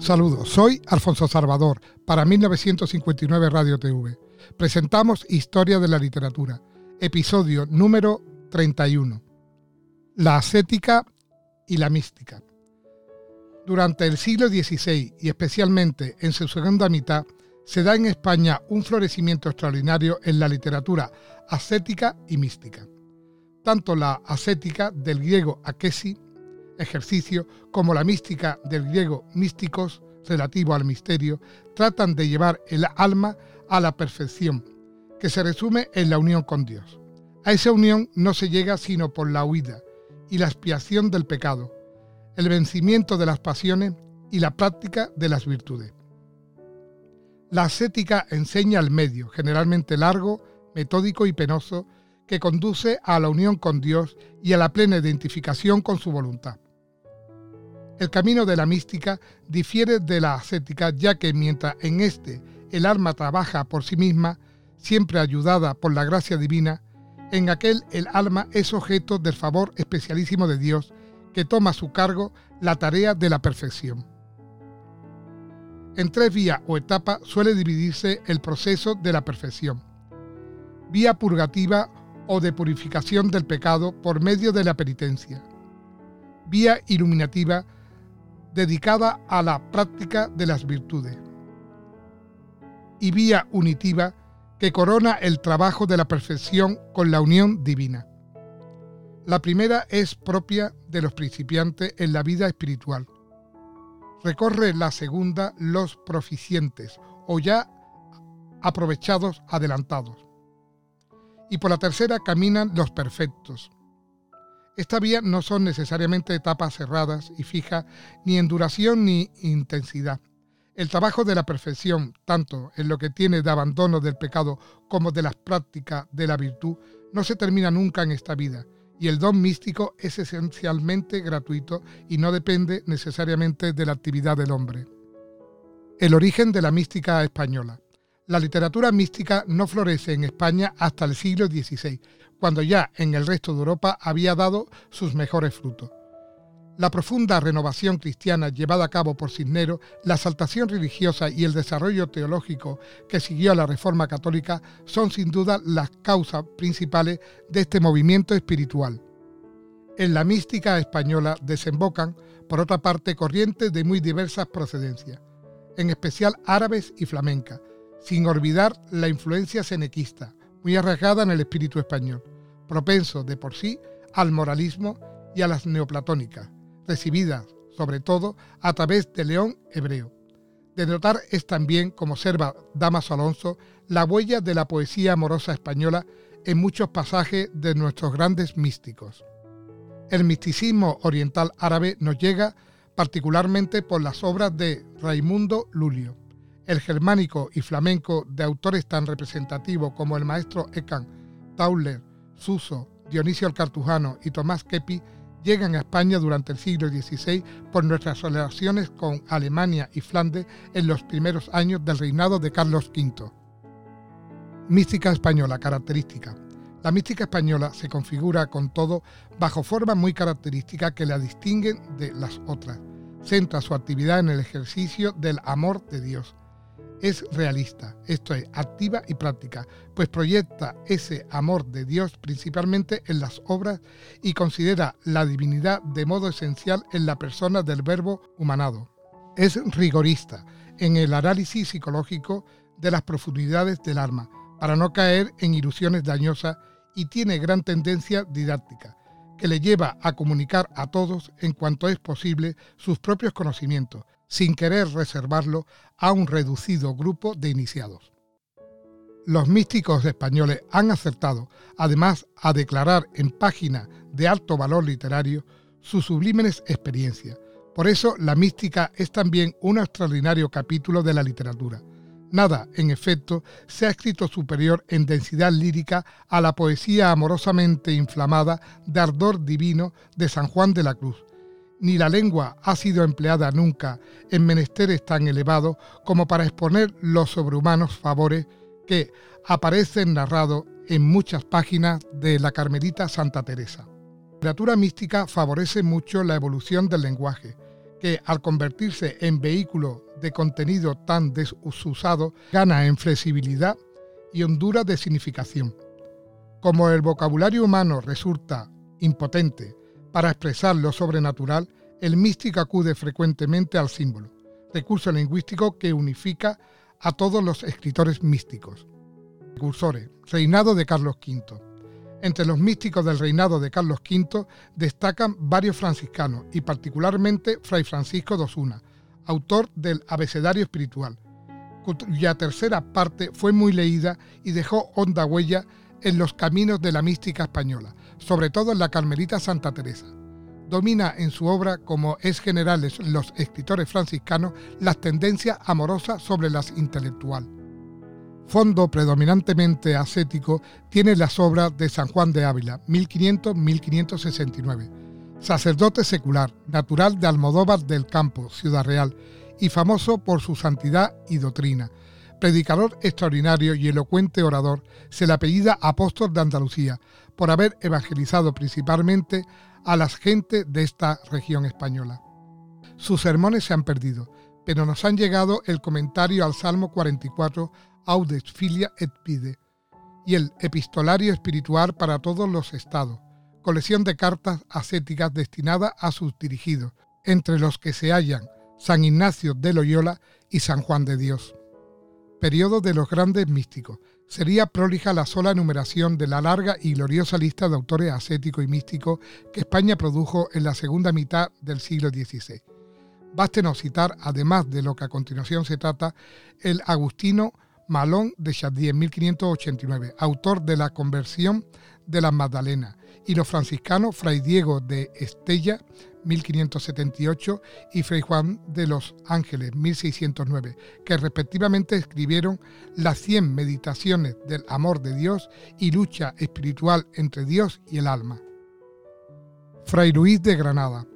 Saludos, soy Alfonso Salvador para 1959 Radio TV. Presentamos Historia de la Literatura, episodio número 31. La ascética y la mística. Durante el siglo XVI y especialmente en su segunda mitad, se da en España un florecimiento extraordinario en la literatura ascética y mística. Tanto la ascética del griego akesi ejercicio, como la mística del griego místicos, relativo al misterio, tratan de llevar el alma a la perfección, que se resume en la unión con Dios. A esa unión no se llega sino por la huida y la expiación del pecado, el vencimiento de las pasiones y la práctica de las virtudes. La ascética enseña el medio, generalmente largo, metódico y penoso, que conduce a la unión con Dios y a la plena identificación con su voluntad. El camino de la mística difiere de la ascética ya que mientras en este el alma trabaja por sí misma, siempre ayudada por la gracia divina, en aquel el alma es objeto del favor especialísimo de Dios que toma a su cargo la tarea de la perfección. En tres vías o etapas suele dividirse el proceso de la perfección. Vía purgativa o de purificación del pecado por medio de la penitencia. Vía iluminativa dedicada a la práctica de las virtudes. Y vía unitiva que corona el trabajo de la perfección con la unión divina. La primera es propia de los principiantes en la vida espiritual. Recorre la segunda los proficientes o ya aprovechados adelantados. Y por la tercera caminan los perfectos, esta vía no son necesariamente etapas cerradas y fijas ni en duración ni intensidad. El trabajo de la perfección, tanto en lo que tiene de abandono del pecado como de las prácticas de la virtud, no se termina nunca en esta vida, y el don místico es esencialmente gratuito y no depende necesariamente de la actividad del hombre. El origen de la mística española. La literatura mística no florece en España hasta el siglo XVI, cuando ya en el resto de Europa había dado sus mejores frutos. La profunda renovación cristiana llevada a cabo por Cisneros, la exaltación religiosa y el desarrollo teológico que siguió a la Reforma Católica son sin duda las causas principales de este movimiento espiritual. En la mística española desembocan, por otra parte, corrientes de muy diversas procedencias, en especial árabes y flamencas, sin olvidar la influencia senequista, muy arraigada en el espíritu español, propenso de por sí al moralismo y a las neoplatónicas, recibidas sobre todo a través de León Hebreo. De notar es también, como observa Damaso Alonso, la huella de la poesía amorosa española en muchos pasajes de nuestros grandes místicos. El misticismo oriental árabe nos llega particularmente por las obras de Raimundo Lulio. El germánico y flamenco de autores tan representativos como el maestro Ekan, Tauler, Suso, Dionisio el Cartujano y Tomás Kepi llegan a España durante el siglo XVI por nuestras relaciones con Alemania y Flandes en los primeros años del reinado de Carlos V. Mística española característica. La mística española se configura con todo bajo formas muy características que la distinguen de las otras. Centra su actividad en el ejercicio del amor de Dios, es realista, esto es, activa y práctica, pues proyecta ese amor de Dios principalmente en las obras y considera la divinidad de modo esencial en la persona del verbo humanado. Es rigorista en el análisis psicológico de las profundidades del alma, para no caer en ilusiones dañosas y tiene gran tendencia didáctica, que le lleva a comunicar a todos en cuanto es posible sus propios conocimientos, sin querer reservarlo a un reducido grupo de iniciados. Los místicos españoles han acertado, además, a declarar en páginas de alto valor literario sus sublimes experiencias. Por eso la mística es también un extraordinario capítulo de la literatura. Nada, en efecto, se ha escrito superior en densidad lírica a la poesía amorosamente inflamada de ardor divino de San Juan de la Cruz, ni la lengua ha sido empleada nunca en menesteres tan elevados como para exponer los sobrehumanos favores que aparecen narrados en muchas páginas de la Carmelita Santa Teresa. La literatura mística favorece mucho la evolución del lenguaje, que al convertirse en vehículo de contenido tan desusado gana en flexibilidad y hondura de significación. Como el vocabulario humano resulta impotente para expresar lo sobrenatural, el místico acude frecuentemente al símbolo, recurso lingüístico que unifica a todos los escritores místicos. Precursores, reinado de Carlos V. Entre los místicos del reinado de Carlos V destacan varios franciscanos y particularmente Fray Francisco de Osuna, autor del Abecedario Espiritual, cuya tercera parte fue muy leída y dejó honda huella en los caminos de la mística española, sobre todo en la Carmelita Santa Teresa. Domina en su obra, como es general en los escritores franciscanos, las tendencias amorosas sobre las intelectual. Fondo predominantemente ascético tiene las obras de San Juan de Ávila, 1500-1569, sacerdote secular, natural de Almodóvar del Campo, Ciudad Real, y famoso por su santidad y doctrina. Predicador extraordinario y elocuente orador, se le apellida Apóstol de Andalucía, por haber evangelizado principalmente a las gentes de esta región española. Sus sermones se han perdido, pero nos han llegado el comentario al Salmo 44, Audes Filia et Pide, y el Epistolario Espiritual para todos los estados, colección de cartas ascéticas destinadas a sus dirigidos, entre los que se hallan San Ignacio de Loyola y San Juan de Dios. Periodo de los grandes místicos. Sería prolija la sola enumeración de la larga y gloriosa lista de autores ascéticos y místicos que España produjo en la segunda mitad del siglo XVI. Bástenos citar, además de lo que a continuación se trata, el agustino Malón de Chadier, 1589, autor de la conversión de la Magdalena, y los franciscanos Fray Diego de Estella, 1578, y Fray Juan de los Ángeles, 1609, que respectivamente escribieron las 100 meditaciones del amor de Dios y lucha espiritual entre Dios y el alma. Fray Luis de Granada.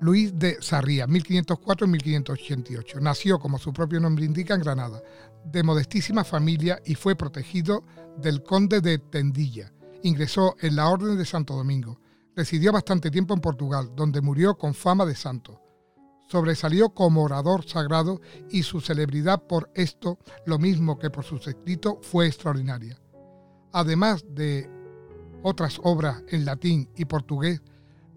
Luis de Sarría, 1504-1588. Nació, como su propio nombre indica, en Granada, de modestísima familia y fue protegido del conde de Tendilla. Ingresó en la Orden de Santo Domingo Residió bastante tiempo en Portugal, donde murió con fama de santo. Sobresalió como orador sagrado y su celebridad por esto, lo mismo que por sus escritos, fue extraordinaria. Además de otras obras en latín y portugués,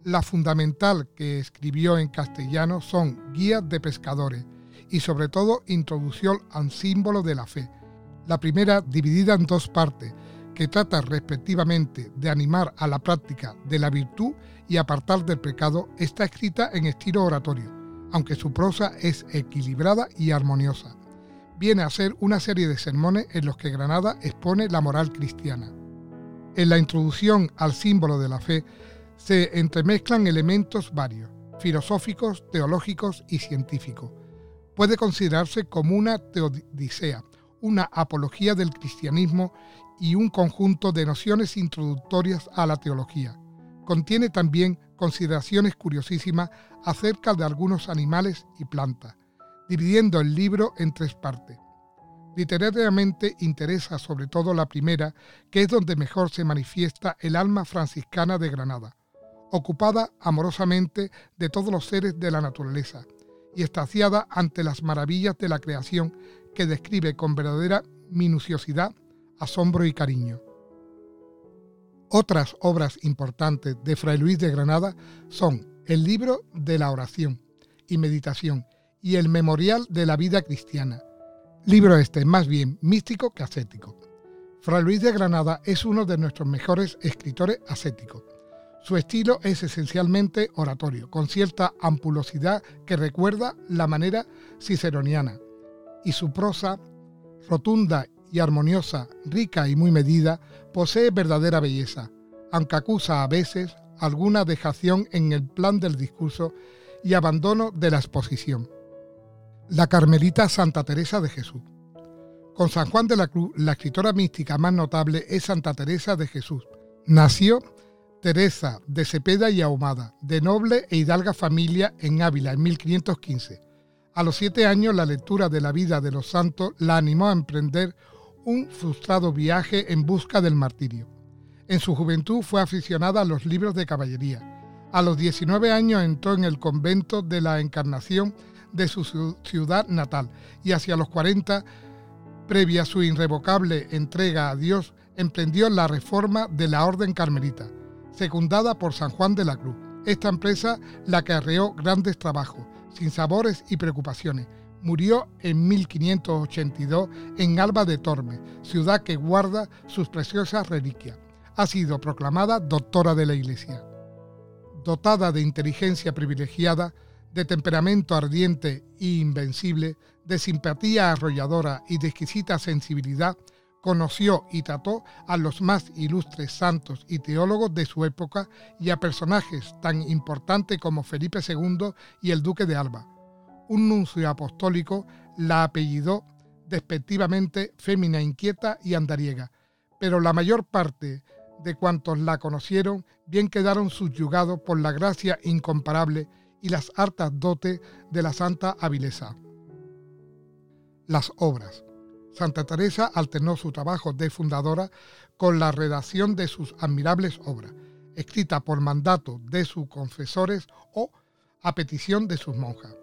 la fundamental que escribió en castellano son Guías de Pescadores y sobre todo introducción al símbolo de la fe. La primera dividida en dos partes, que trata respectivamente de animar a la práctica de la virtud y apartar del pecado, está escrita en estilo oratorio, aunque su prosa es equilibrada y armoniosa. Viene a ser una serie de sermones en los que Granada expone la moral cristiana. En la introducción al símbolo de la fe se entremezclan elementos varios, filosóficos, teológicos y científicos. Puede considerarse como una teodicea, una apología del cristianismo y un conjunto de nociones introductorias a la teología. Contiene también consideraciones curiosísimas acerca de algunos animales y plantas, dividiendo el libro en tres partes. Literariamente interesa sobre todo la primera, que es donde mejor se manifiesta el alma franciscana de Granada, ocupada amorosamente de todos los seres de la naturaleza y estaciada ante las maravillas de la creación que describe con verdadera minuciosidad, asombro y cariño. Otras obras importantes de Fray Luis de Granada son el libro de la oración y meditación y el memorial de la vida cristiana, libro este más bien místico que ascético. Fray Luis de Granada es uno de nuestros mejores escritores ascéticos. Su estilo es esencialmente oratorio, con cierta ampulosidad que recuerda la manera ciceroniana, y su prosa, rotunda y armoniosa, rica y muy medida, posee verdadera belleza, aunque acusa a veces alguna dejación en el plan del discurso y abandono de la exposición. La Carmelita Santa Teresa de Jesús. Con San Juan de la Cruz, la escritora mística más notable es Santa Teresa de Jesús. Nació Teresa de Cepeda y Ahumada, de noble e hidalga familia en Ávila en 1515 a los siete años la lectura de la vida de los santos la animó a emprender un frustrado viaje en busca del martirio. En su juventud fue aficionada a los libros de caballería. A los 19 años entró en el convento de la Encarnación de su ciudad natal y hacia los 40, previa su irrevocable entrega a Dios, emprendió la reforma de la Orden Carmelita, secundada por San Juan de la Cruz. Esta empresa la que arreó grandes trabajos, sin sabores y preocupaciones. Murió en 1582 en Alba de Tormes, ciudad que guarda sus preciosas reliquias. Ha sido proclamada doctora de la Iglesia. Dotada de inteligencia privilegiada, de temperamento ardiente e invencible, de simpatía arrolladora y de exquisita sensibilidad, conoció y trató a los más ilustres santos y teólogos de su época y a personajes tan importantes como Felipe II y el duque de Alba. Un nuncio apostólico la apellidó despectivamente fémina inquieta y andariega, pero la mayor parte de cuantos la conocieron bien quedaron subyugados por la gracia incomparable y las hartas dotes de la santa Avilesa. Las obras. Santa Teresa alternó su trabajo de fundadora con la redacción de sus admirables obras, escritas por mandato de sus confesores o a petición de sus monjas.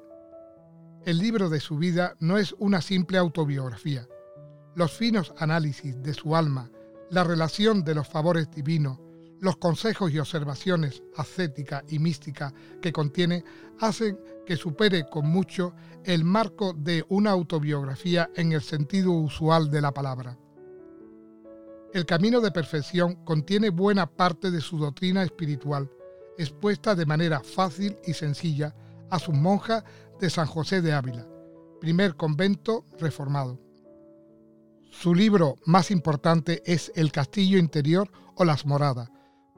El libro de su vida no es una simple autobiografía. Los finos análisis de su alma, la relación de los favores divinos, los consejos y observaciones ascética y mística que contiene hacen que supere con mucho el marco de una autobiografía en el sentido usual de la palabra. El camino de perfección contiene buena parte de su doctrina espiritual, expuesta de manera fácil y sencilla a sus monjas de San José de Ávila, primer convento reformado. Su libro más importante es El Castillo Interior o Las Moradas,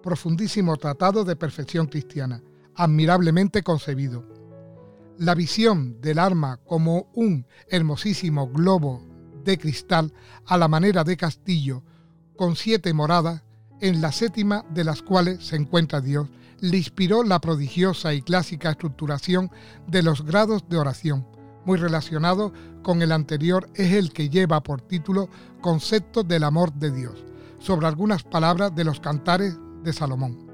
profundísimo tratado de perfección cristiana, admirablemente concebido. La visión del arma como un hermosísimo globo de cristal a la manera de castillo, con siete moradas, en la séptima de las cuales se encuentra Dios, le inspiró la prodigiosa y clásica estructuración de los grados de oración, muy relacionado con el anterior es el que lleva por título Concepto del amor de Dios, sobre algunas palabras de los cantares de Salomón.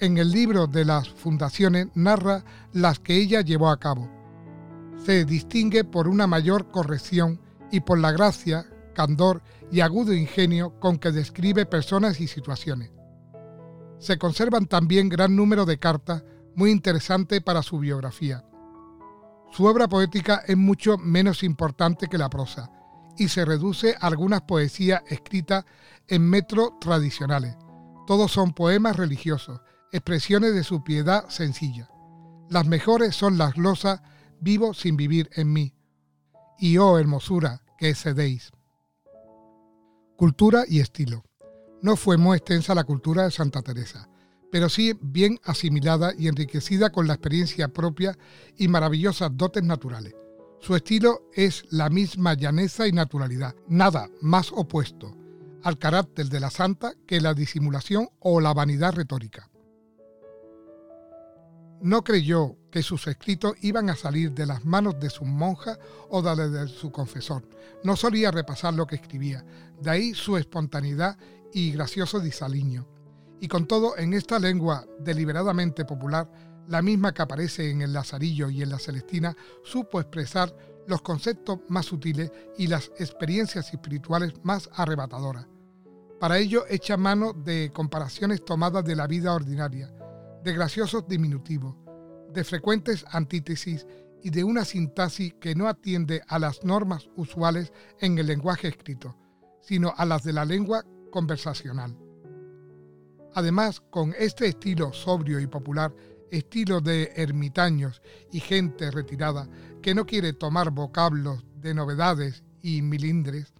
En el libro de las fundaciones narra las que ella llevó a cabo. Se distingue por una mayor corrección y por la gracia, candor y agudo ingenio con que describe personas y situaciones. Se conservan también gran número de cartas muy interesantes para su biografía. Su obra poética es mucho menos importante que la prosa y se reduce a algunas poesías escritas en metro tradicionales, todos son poemas religiosos, expresiones de su piedad sencilla. Las mejores son las glosas Vivo sin vivir en mí. Y oh hermosura que cedéis. Cultura y estilo. No fue muy extensa la cultura de Santa Teresa, pero sí bien asimilada y enriquecida con la experiencia propia y maravillosas dotes naturales. Su estilo es la misma llaneza y naturalidad, nada más opuesto, al carácter de la santa que la disimulación o la vanidad retórica. No creyó que sus escritos iban a salir de las manos de sus monjas o de, su confesor. No solía repasar lo que escribía, de ahí su espontaneidad y gracioso disaliño. Y con todo, en esta lengua deliberadamente popular, la misma que aparece en el Lazarillo y en la Celestina, supo expresar los conceptos más sutiles y las experiencias espirituales más arrebatadoras. Para ello echa mano de comparaciones tomadas de la vida ordinaria, de graciosos diminutivos, de frecuentes antítesis y de una sintaxis que no atiende a las normas usuales en el lenguaje escrito, sino a las de la lengua conversacional. Además, con este estilo sobrio y popular, estilo de ermitaños y gente retirada que no quiere tomar vocablos de novedades y milindres,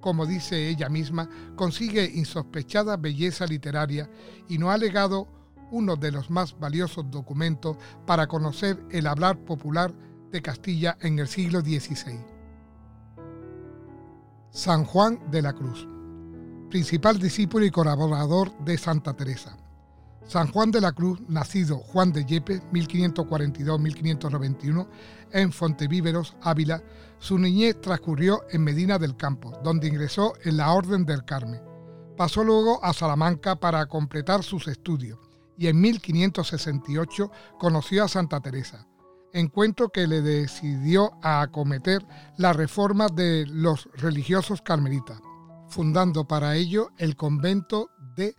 como dice ella misma, consigue insospechada belleza literaria y no ha legado uno de los más valiosos documentos para conocer el hablar popular de Castilla en el siglo XVI. San Juan de la Cruz, principal discípulo y colaborador de Santa Teresa. San Juan de la Cruz, nacido Juan de Yepes, 1542-1591, en Fontevíveros, Ávila, su niñez transcurrió en Medina del Campo, donde ingresó en la Orden del Carmen. Pasó luego a Salamanca para completar sus estudios y en 1568 conoció a Santa Teresa, encuentro que le decidió a acometer la reforma de los religiosos carmelitas, fundando para ello el convento de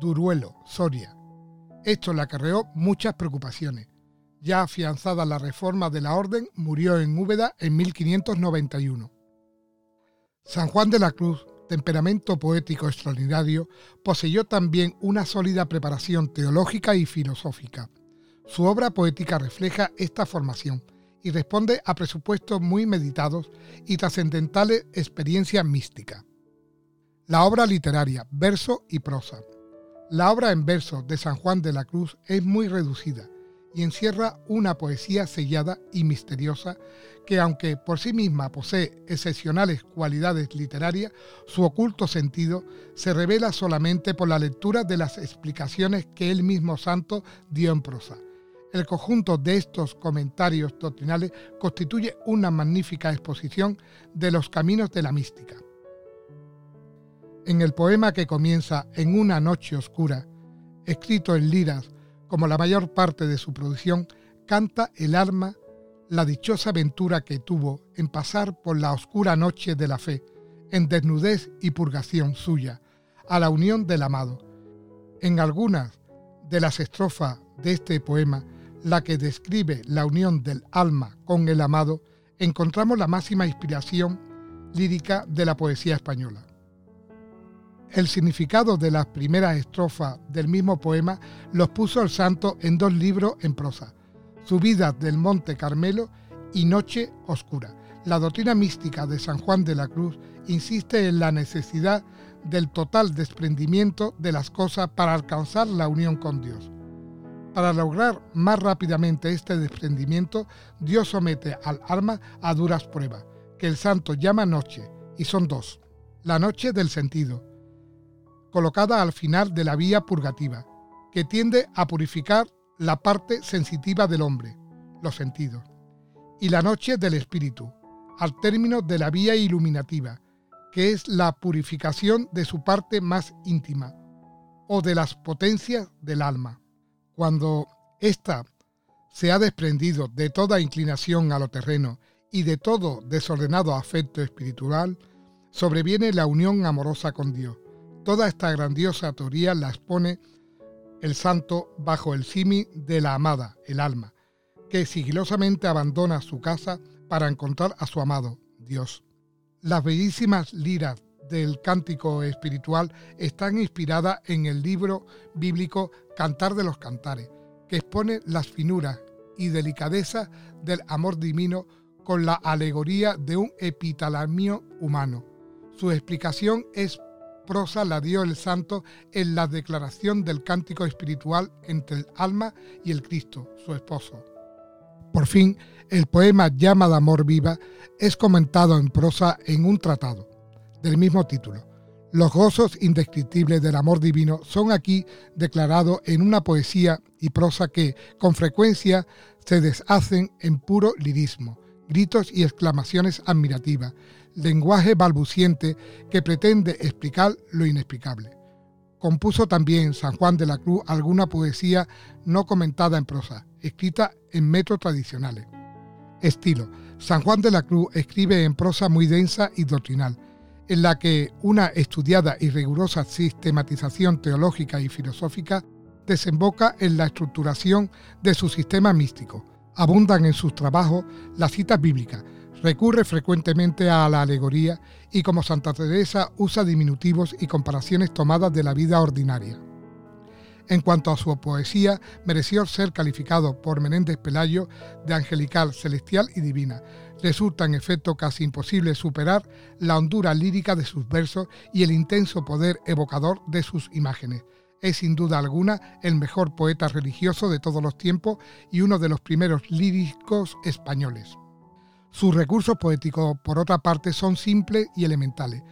Duruelo, Soria. Esto le acarreó muchas preocupaciones. Ya afianzada la reforma de la orden, murió en Úbeda en 1591. San Juan de la Cruz, temperamento poético extraordinario, poseyó también una sólida preparación teológica y filosófica. Su obra poética refleja esta formación y responde a presupuestos muy meditados y trascendentales experiencias místicas. La obra literaria, verso y prosa. La obra en verso de San Juan de la Cruz es muy reducida y encierra una poesía sellada y misteriosa que aunque por sí misma posee excepcionales cualidades literarias, su oculto sentido se revela solamente por la lectura de las explicaciones que el mismo santo dio en prosa. El conjunto de estos comentarios doctrinales constituye una magnífica exposición de los caminos de la mística. En el poema que comienza en una noche oscura, escrito en liras como la mayor parte de su producción, canta el alma la dichosa aventura que tuvo en pasar por la oscura noche de la fe, en desnudez y purgación suya, a la unión del amado. En algunas de las estrofas de este poema, la que describe la unión del alma con el amado, encontramos la máxima inspiración lírica de la poesía española. El significado de las primeras estrofas del mismo poema los puso el santo en dos libros en prosa, Subidas del Monte Carmelo y Noche Oscura. La doctrina mística de San Juan de la Cruz insiste en la necesidad del total desprendimiento de las cosas para alcanzar la unión con Dios. Para lograr más rápidamente este desprendimiento, Dios somete al alma a duras pruebas, que el santo llama noche, y son dos. La noche del sentido, colocada al final de la vía purgativa, que tiende a purificar la parte sensitiva del hombre, los sentidos, y la noche del espíritu, al término de la vía iluminativa, que es la purificación de su parte más íntima, o de las potencias del alma. Cuando ésta se ha desprendido de toda inclinación a lo terreno y de todo desordenado afecto espiritual, sobreviene la unión amorosa con Dios, Toda esta grandiosa teoría la expone el santo bajo el simi de la amada, el alma, que sigilosamente abandona su casa para encontrar a su amado, Dios. Las bellísimas liras del cántico espiritual están inspiradas en el libro bíblico Cantar de los Cantares, que expone las finuras y delicadeza del amor divino con la alegoría de un epitalamio humano. Su explicación es prosa la dio el santo en la declaración del cántico espiritual entre el alma y el Cristo, su esposo. Por fin, el poema Llama de Amor Viva es comentado en prosa en un tratado del mismo título. Los gozos indescriptibles del amor divino son aquí declarados en una poesía y prosa que, con frecuencia, se deshacen en puro lirismo, gritos y exclamaciones admirativas, lenguaje balbuciente que pretende explicar lo inexplicable. Compuso también San Juan de la Cruz alguna poesía no comentada en prosa, escrita en metros tradicionales. Estilo. San Juan de la Cruz escribe en prosa muy densa y doctrinal, en la que una estudiada y rigurosa sistematización teológica y filosófica desemboca en la estructuración de su sistema místico. Abundan en sus trabajos las citas bíblicas, Recurre frecuentemente a la alegoría y como Santa Teresa usa diminutivos y comparaciones tomadas de la vida ordinaria. En cuanto a su poesía, mereció ser calificado por Menéndez Pelayo de angelical, celestial y divina. Resulta en efecto casi imposible superar la hondura lírica de sus versos y el intenso poder evocador de sus imágenes. Es sin duda alguna el mejor poeta religioso de todos los tiempos y uno de los primeros líricos españoles. Sus recursos poéticos, por otra parte, son simples y elementales.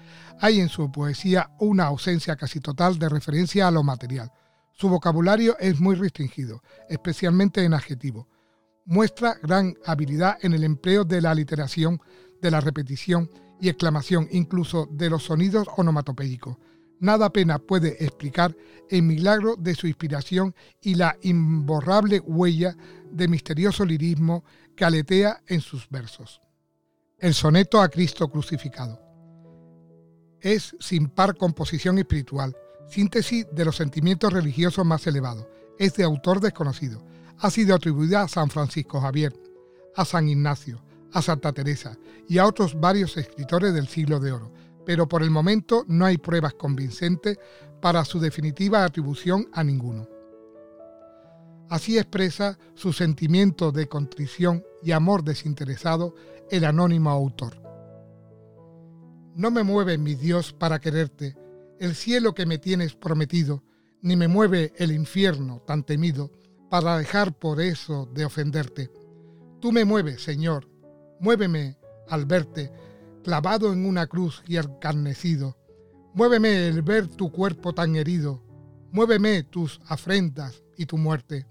Hay en su poesía una ausencia casi total de referencia a lo material. Su vocabulario es muy restringido, especialmente en adjetivo. Muestra gran habilidad en el empleo de la aliteración, de la repetición y exclamación, incluso de los sonidos onomatopédicos. nada apenas puede explicar el milagro de su inspiración y la imborrable huella de misterioso lirismo que aletea en sus versos. El soneto a Cristo crucificado. Es sin par composición espiritual, síntesis de los sentimientos religiosos más elevados. Es de autor desconocido. Ha sido atribuida a San Francisco Javier, a San Ignacio, a Santa Teresa y a otros varios escritores del siglo de oro, pero por el momento no hay pruebas convincentes para su definitiva atribución a ninguno. Así expresa su sentimiento de contrición y amor desinteresado el anónimo autor. No me mueve mi Dios para quererte, el cielo que me tienes prometido, ni me mueve el infierno tan temido para dejar por eso de ofenderte. Tú me mueves, Señor, muéveme al verte, clavado en una cruz y alcarnecido. Muéveme el ver tu cuerpo tan herido, muéveme tus afrentas y tu muerte.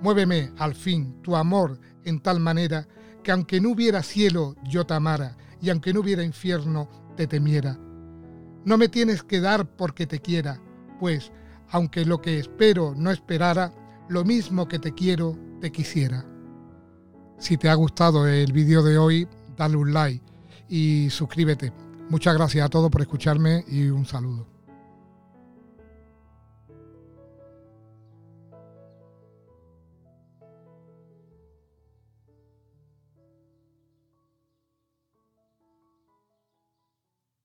Muéveme, al fin, tu amor en tal manera que aunque no hubiera cielo yo te amara y aunque no hubiera infierno te temiera. No me tienes que dar porque te quiera, pues aunque lo que espero no esperara, lo mismo que te quiero, te quisiera. Si te ha gustado el vídeo de hoy, dale un like y suscríbete. Muchas gracias a todos por escucharme y un saludo.